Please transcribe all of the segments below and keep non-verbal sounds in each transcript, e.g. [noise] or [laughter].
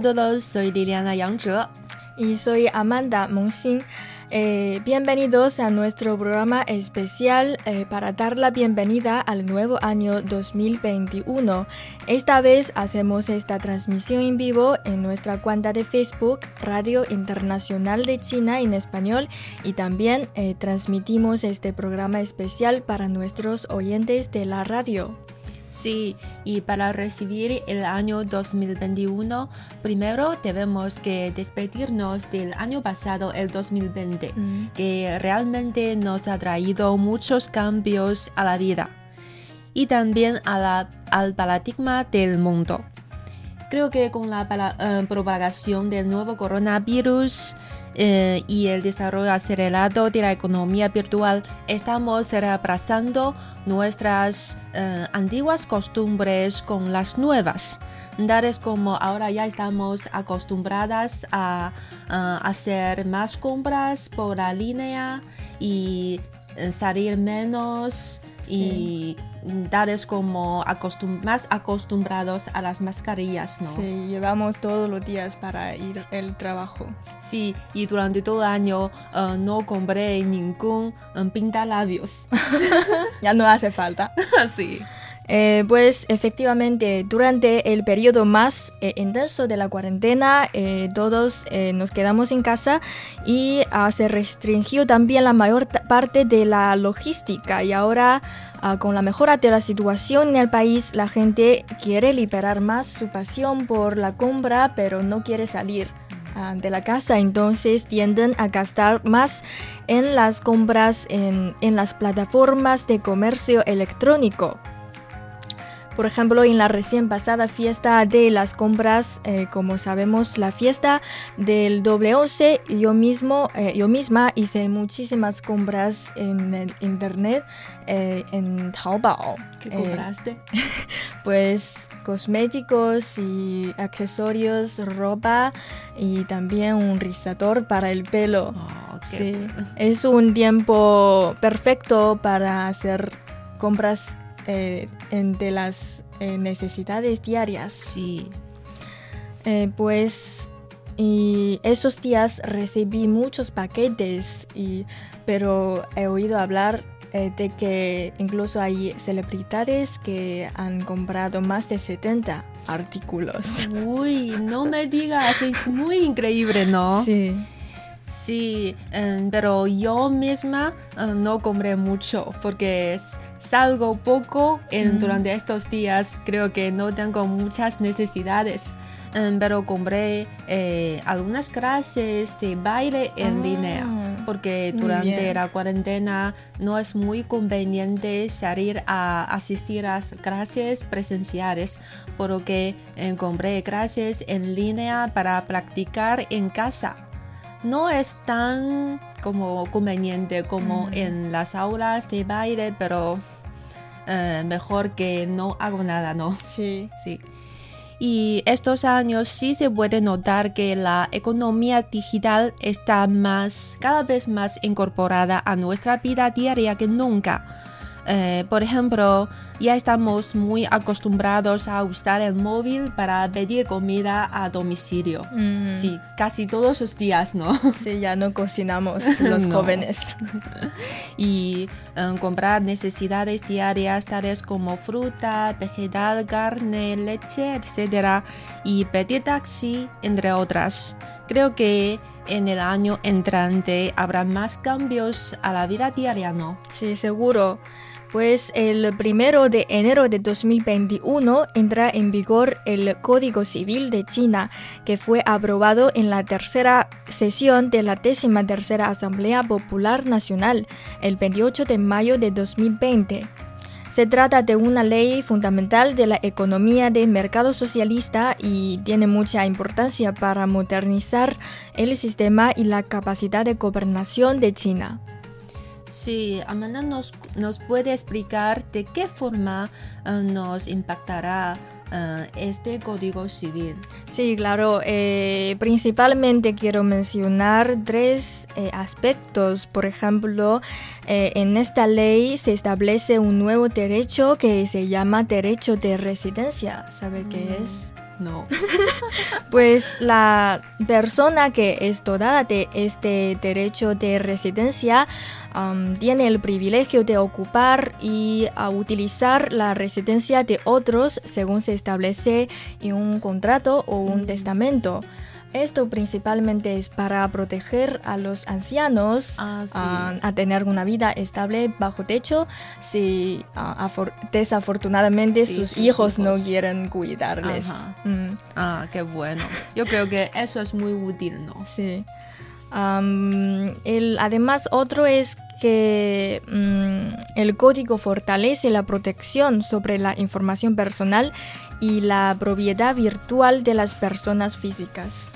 Todos, soy Liliana Yang Zhe. y soy Amanda Monxin. Eh, bienvenidos a nuestro programa especial eh, para dar la bienvenida al nuevo año 2021. Esta vez hacemos esta transmisión en vivo en nuestra cuenta de Facebook Radio Internacional de China en español y también eh, transmitimos este programa especial para nuestros oyentes de la radio. Sí, y para recibir el año 2021, primero debemos que despedirnos del año pasado, el 2020, Mm. que realmente nos ha traído muchos cambios a la vida y también a la- al paradigma del mundo. Creo que con la para- eh, propagación del nuevo coronavirus eh, y el desarrollo acelerado de la economía virtual, estamos reemplazando nuestras eh, antiguas costumbres con las nuevas. Tales como ahora ya estamos acostumbradas a, hacer más compras por la línea y eh, salir menos y tales como acostum- más acostumbrados a las mascarillas, ¿no? Sí, llevamos todos los días para ir al trabajo. Sí, y durante todo el año eh, no compré ningún eh, pintalabios. [laughs] Ya no hace falta. [laughs] sí. Eh, pues efectivamente, durante el periodo más eh, intenso de la cuarentena, eh, todos eh, nos quedamos en casa y ah, se restringió también la mayor parte de la logística. Y ahora, ah, con la mejora de la situación en el país, la gente quiere liberar más su pasión por la compra, pero no quiere salir ah, de la casa, entonces tienden a gastar más en las compras en, en las plataformas de comercio electrónico. Por ejemplo, en la recién pasada fiesta de las compras, eh, como sabemos, la fiesta del doble 11, yo mismo, eh, yo misma hice muchísimas compras en el internet, eh, en Taobao. ¿Qué compraste? [laughs] pues cosméticos y accesorios, ropa y también un rizador para el pelo. Oh, Sí, es un tiempo perfecto para hacer compras eh, en- de las eh, necesidades diarias. Sí. Eh, pues y esos días recibí muchos paquetes, y, pero he oído hablar eh, de que incluso hay celebridades que han comprado más de 70 artículos. Uy, no me digas, es muy increíble, ¿no? Sí. Sí, em, pero yo misma eh, no compré mucho porque salgo poco en, Mm. durante estos días. Creo que no tengo muchas necesidades, Em, pero compré eh, algunas clases de baile en Ah, línea porque durante la cuarentena no es muy conveniente salir a asistir a las clases presenciales, por lo que eh, compré clases en línea para practicar en casa. No es tan como conveniente como Mm. en las aulas de baile, pero eh, mejor que no hago nada, ¿no? Sí. Sí. Y estos años sí se puede notar que la economía digital está más, cada vez más incorporada a nuestra vida diaria que nunca. Eh, por ejemplo, ya estamos muy acostumbrados a usar el móvil para pedir comida a domicilio. Mm, Sí, casi todos los días, ¿no? [laughs] Sí, ya no cocinamos [laughs] los No. jóvenes. [laughs] y eh, comprar necesidades diarias tales como fruta, vegetal, carne, leche, etc. y pedir taxi, entre otras. Creo que en el año entrante habrá más cambios a la vida diaria, ¿no? Sí, seguro. Pues el primero de enero de 2021 entra en vigor el Código Civil de China, que fue aprobado en la tercera sesión de la décima tercera Asamblea Popular Nacional el 28 de mayo de 2020. Se trata de una ley fundamental de la economía de mercado socialista y tiene mucha importancia para modernizar el sistema y la capacidad de gobernación de China. Sí, Amanda nos, nos puede explicar de qué forma eh, nos impactará eh, este código civil. Sí, claro. eh, principalmente quiero mencionar tres eh, aspectos. Por ejemplo, eh, en esta ley se establece un nuevo derecho que se llama derecho de residencia. ¿Sabe qué es? No. [laughs] Pues la persona que es dotada de este derecho de residencia am, tiene el privilegio de ocupar y utilizar la residencia de otros según se establece en un contrato o un Mm. testamento. Esto principalmente es para proteger a los ancianos Ah, sí. a, a tener una vida estable bajo techo si afor- desafortunadamente Sí, sus, sus hijos, no quieren cuidarles. Mm. Ah, qué bueno. Yo creo que eso es muy útil, ¿no? [laughs] Sí. Am, el, además, otro es que mm, el código fortalece la protección sobre la información personal y la propiedad virtual de las personas físicas.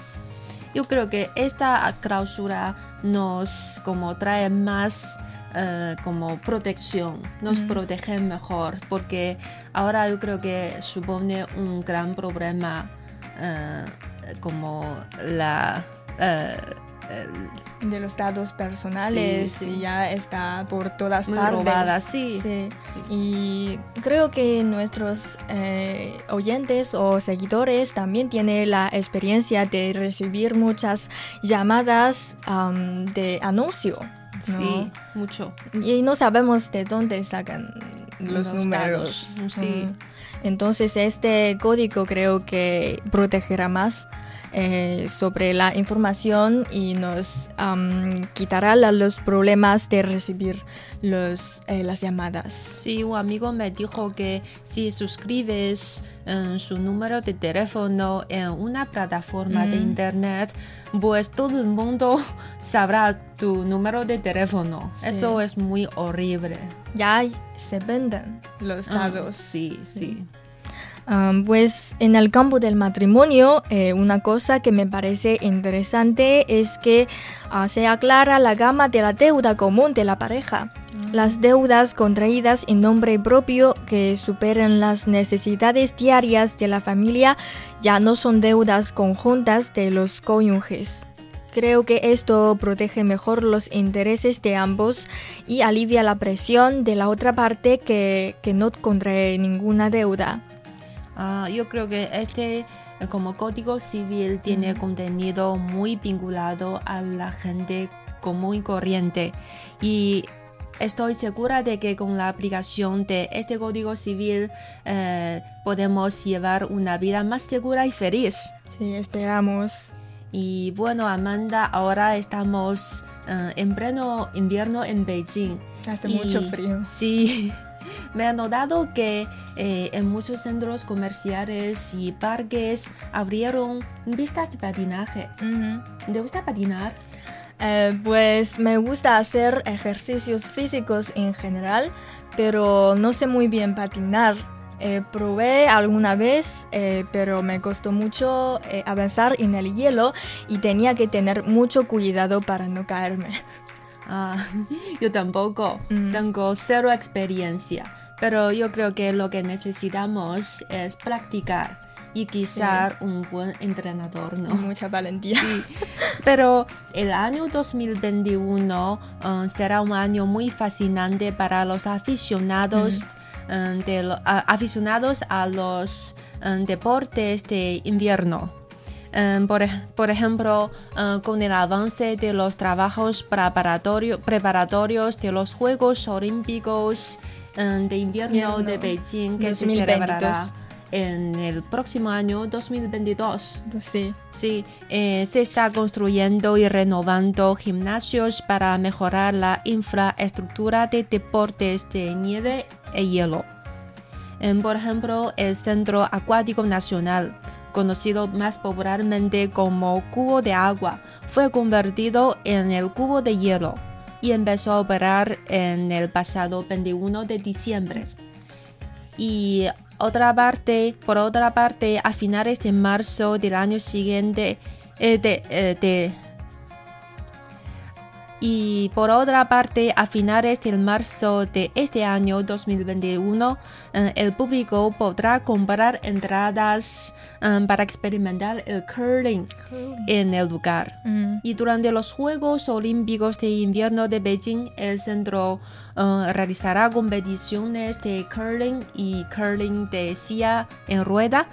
Yo creo que esta cláusula nos como trae más eh, como protección, nos Ujú. protege mejor, porque ahora yo creo que supone un gran problema eh, como la eh, De los datos personales Sí, sí. y ya está por todas muy partes. robada, sí. Y creo que nuestros eh, oyentes o seguidores también tienen la experiencia de recibir muchas llamadas am, de anuncio. ¿no? Sí, mucho. Y no sabemos de dónde sacan los, Los números. datos, sí. Mm. Entonces este código creo que protegerá más eh, sobre la información y nos quitará la- los problemas de recibir los, eh, las llamadas. Sí, un amigo me dijo que si suscribes eh, su número de teléfono en una plataforma de Mm. internet, pues todo el mundo [laughs] sabrá tu número de teléfono. Sí. Eso es muy horrible. Ya se venden los Ah, datos. sí, sí. Um, pues en el campo del matrimonio, eh, una cosa que me parece interesante es que ah, se aclara la gama de la deuda común de la pareja. Las deudas contraídas en nombre propio que superan las necesidades diarias de la familia ya no son deudas conjuntas de los cónyuges. Creo que esto protege mejor los intereses de ambos y alivia la presión de la otra parte que, que no contrae ninguna deuda. Ah, yo creo que este eh, como código civil tiene Ujú. contenido muy vinculado a la gente común y corriente y estoy segura de que con la aplicación de este código civil eh, podemos llevar una vida más segura y feliz. Sí, esperamos. Y bueno, Amanda, ahora estamos eh, en pleno invierno en Beijing. Hace Y- mucho frío. Sí, me he notado que eh, en muchos centros comerciales y parques abrieron pistas de patinaje. ¿Te gusta patinar? Eh, pues me gusta hacer ejercicios físicos en general, pero no sé muy bien patinar. Eh, probé alguna vez, eh, pero me costó mucho eh, avanzar en el hielo y tenía que tener mucho cuidado para no caerme. Ah, [laughs] yo tampoco. Mm. Tengo cero experiencia. Pero yo creo que lo que necesitamos es practicar y quizá un buen entrenador, ¿no? Mucha valentía. Sí, pero el año 2021 eh, será un año muy fascinante para los aficionados, eh, de lo- a- aficionados a los eh, deportes de invierno. Por, por ejemplo, con el avance de los trabajos preparatorio- preparatorios de los Juegos Olímpicos de invierno de Beijing que se 2022. celebrará en el próximo año 2022. Sí. Sí, eh, se está construyendo y renovando gimnasios para mejorar la infraestructura de deportes de nieve e hielo. En, por ejemplo, el Centro Acuático Nacional, conocido más popularmente como Cubo de Agua, fue convertido en el Cubo de Hielo y empezó a operar en el pasado 21 de diciembre. Y otra parte, por otra parte, a finales de marzo del año siguiente, eh, de, eh, de y por otra parte, a finales de marzo de este año 2021, eh, el público podrá comprar entradas eh, para experimentar el curling en el lugar. Mm. Y durante los Juegos Olímpicos de Invierno de Beijing, el centro eh, realizará competiciones de curling y curling de silla en rueda.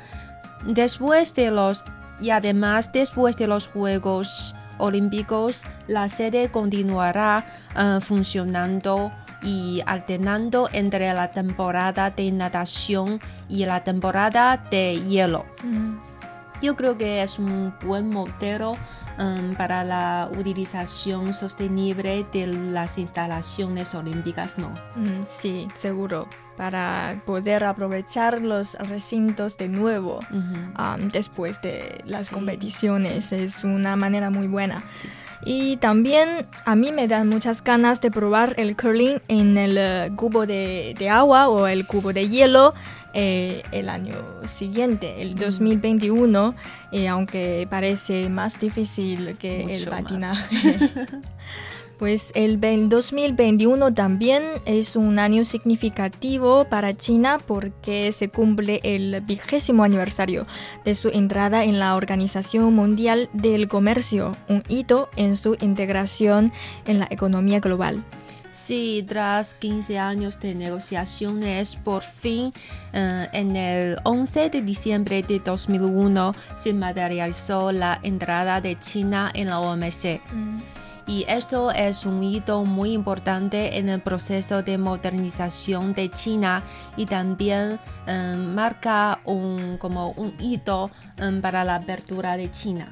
Después de los y además después de los Juegos Olímpicos, la sede continuará eh, funcionando y alternando entre la temporada de natación y la temporada de hielo. Mm. Yo creo que es un buen modelo em, para la utilización sostenible de las instalaciones olímpicas, ¿no? Mm, sí, seguro. Para poder aprovechar los recintos de nuevo um, después de las Sí, competiciones. Es una manera muy buena. Sí. Y también a mí me dan muchas ganas de probar el curling en el eh, cubo de, de agua o el cubo de hielo eh, el año siguiente, el 2021, eh, aunque parece más difícil que el Mucho patinaje. [laughs] Pues el ven- 2021 también es un año significativo para China porque se cumple el vigésimo aniversario de su entrada en la Organización Mundial del Comercio, un hito en su integración en la economía global. Sí, tras 15 años de negociaciones, por fin, eh, en el 11 de diciembre de 2001, se materializó la entrada de China en la OMC. Y esto es un hito muy importante en el proceso de modernización de China y también eh, marca un, como un hito eh, para la apertura de China.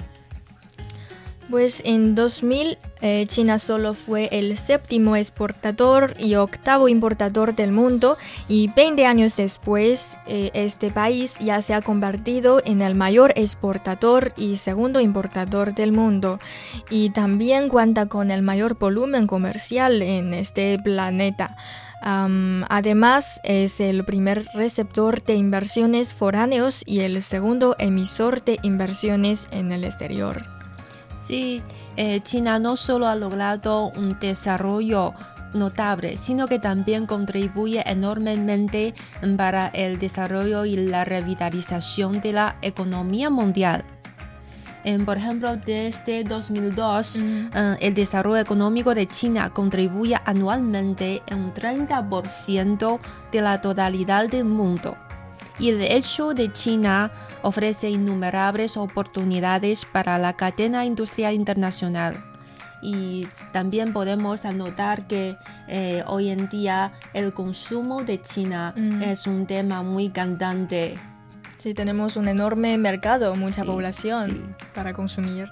Pues en 2000 eh, China solo fue el séptimo exportador y octavo importador del mundo y 20 años después eh, este país ya se ha convertido en el mayor exportador y segundo importador del mundo y también cuenta con el mayor volumen comercial en este planeta. Además, es el primer receptor de inversiones foráneos y el segundo emisor de inversiones en el exterior. Sí, eh, China no solo ha logrado un desarrollo notable, sino que también contribuye enormemente para el desarrollo y la revitalización de la economía mundial. Em, por ejemplo, desde 2002, Mm. eh, el desarrollo económico de China contribuye anualmente en un 30% de la totalidad del mundo. Y el hecho de China ofrece innumerables oportunidades para la cadena industrial internacional. Y también podemos anotar que eh, hoy en día el consumo de China Mm. es un tema muy candente. Sí, tenemos un enorme mercado, mucha Sí, población sí. para consumir.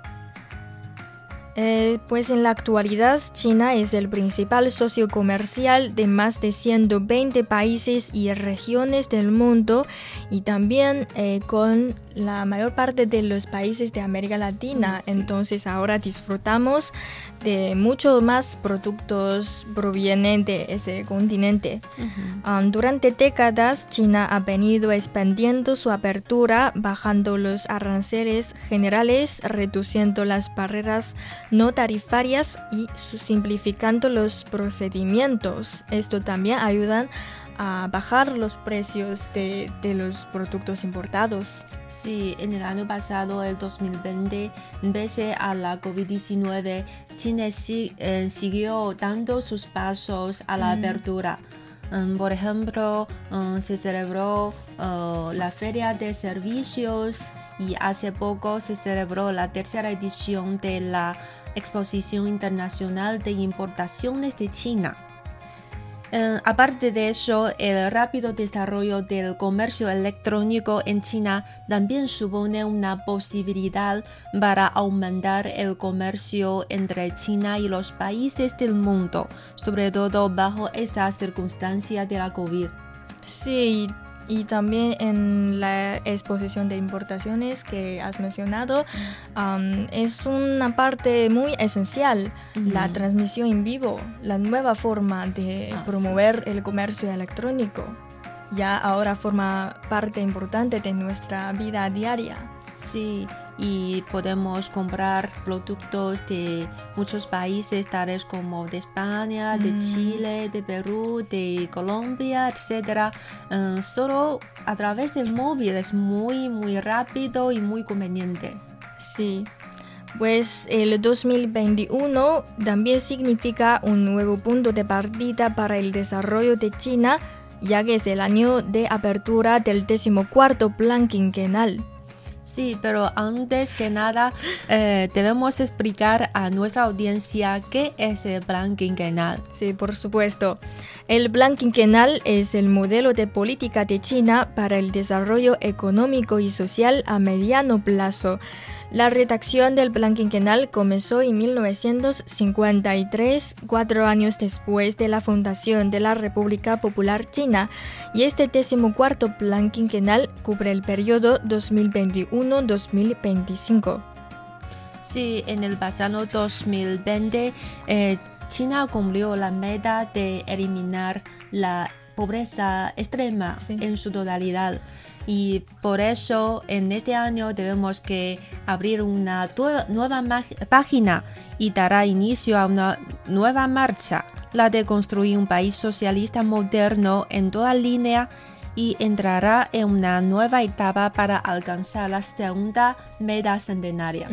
Eh, pues en la actualidad China es el principal socio comercial de más de 120 países y regiones del mundo y también eh, con la mayor parte de los países de América Latina. Sí. Entonces ahora disfrutamos de muchos más productos provienen de ese continente. Um, durante décadas, China ha venido expandiendo su apertura, bajando los aranceles generales, reduciendo las barreras no tarifarias y simplificando los procedimientos. Esto también ayuda a bajar los precios de, de los productos importados. Sí, en el año pasado, el 2020, pese a la COVID-19, China eh, siguió dando sus pasos a la Mm. apertura. Um, por ejemplo, um, se celebró uh, la Feria de Servicios y hace poco se celebró la tercera edición de la Exposición Internacional de Importaciones de China. Eh, aparte de eso, el rápido desarrollo del comercio electrónico en China también supone una posibilidad para aumentar el comercio entre China y los países del mundo, sobre todo bajo esta circunstancia de la COVID. Sí, y también en la exposición de importaciones que has mencionado, um, es una parte muy esencial, la transmisión en vivo, la nueva forma de Ah, sí. promover el comercio electrónico. ya ahora forma parte importante de nuestra vida diaria. Sí, y podemos comprar productos de muchos países, tales como de España, de Mm. Chile, de Perú, de Colombia, etc. Eh, solo a través del móvil es muy, muy rápido y muy conveniente. Sí, pues el 2021 también significa un nuevo punto de partida para el desarrollo de China, ya que es el año de apertura del decimocuarto plan quinquenal. Sí, pero antes que nada eh, debemos explicar a nuestra audiencia qué es el plan quinquenal. Sí, por supuesto. El plan quinquenal es el modelo de política de China para el desarrollo económico y social a mediano plazo. La redacción del plan quinquenal comenzó en 1953, cuatro años después de la fundación de la República Popular China, y este decimocuarto plan quinquenal cubre el periodo 2021-2025. Sí, en el pasado 2020, eh, China cumplió la meta de eliminar la pobreza extrema Sí. en su totalidad. Y por eso en este año debemos que abrir una nueva página y dará inicio a una nueva marcha, la de construir un país socialista moderno en toda línea y entrará en una nueva etapa para alcanzar la segunda meta centenaria.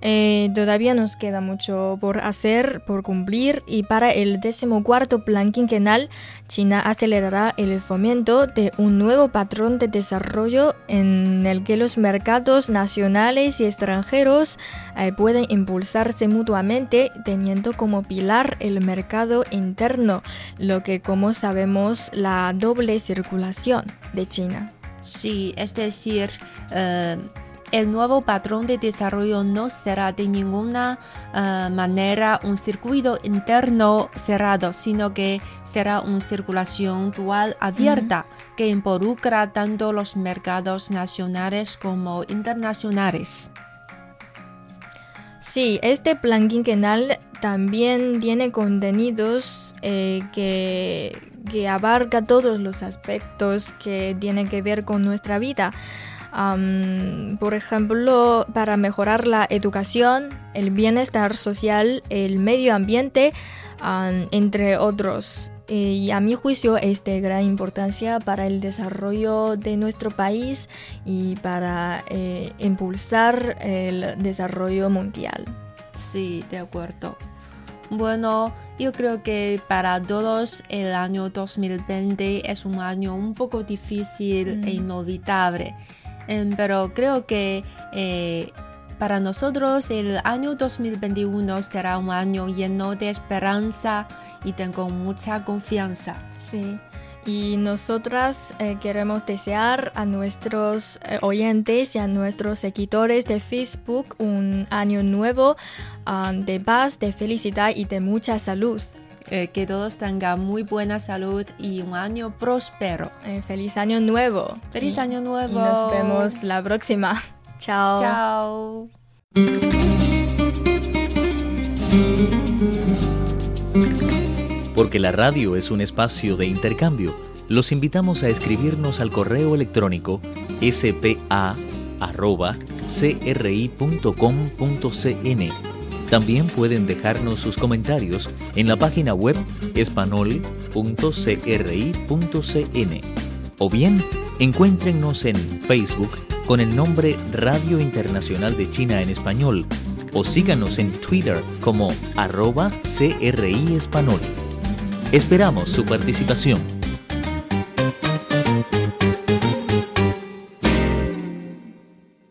Eh, todavía nos queda mucho por hacer, por cumplir, y para el decimocuarto plan quinquenal, China acelerará el fomento de un nuevo patrón de desarrollo en el que los mercados nacionales y extranjeros eh, pueden impulsarse mutuamente, teniendo como pilar el mercado interno, lo que, como sabemos, la doble circulación de China. Sí, es decir, eh, el nuevo patrón de desarrollo no será de ninguna eh, manera un circuito interno cerrado, sino que será una circulación dual abierta que involucra tanto los mercados nacionales como internacionales. Sí, este plan quinquenal también tiene contenidos eh, que, que abarca todos los aspectos que tienen que ver con nuestra vida. Por ejemplo, para mejorar la educación, el bienestar social, el medio ambiente, am, entre otros. Eh, Y a mi juicio es de gran importancia para el desarrollo de nuestro país y para eh, impulsar el desarrollo mundial. Sí, de acuerdo. Bueno, yo creo que para todos el año 2020 es un año un poco difícil e Mm. inolvidable. Em, pero creo que eh, para nosotros el año 2021 será un año lleno de esperanza y tengo mucha confianza. Sí. Y nosotras eh, queremos desear a nuestros eh, oyentes y a nuestros seguidores de Facebook un año nuevo ah, de paz, de felicidad y de mucha salud. Eh, que todos tengan muy buena salud y un año próspero. Eh, feliz año nuevo. ¡Feliz Y- año nuevo! Y nos vemos la próxima. [laughs] Chao. Chao. Porque la radio es un espacio de intercambio, los invitamos a escribirnos al correo electrónico spa.cri.com.cn. También pueden dejarnos sus comentarios en la página web espanol.cri.cn. O bien, encuéntrennos en Facebook con el nombre Radio Internacional de China en Español o síganos en Twitter como arroba CRI. Esperamos su participación.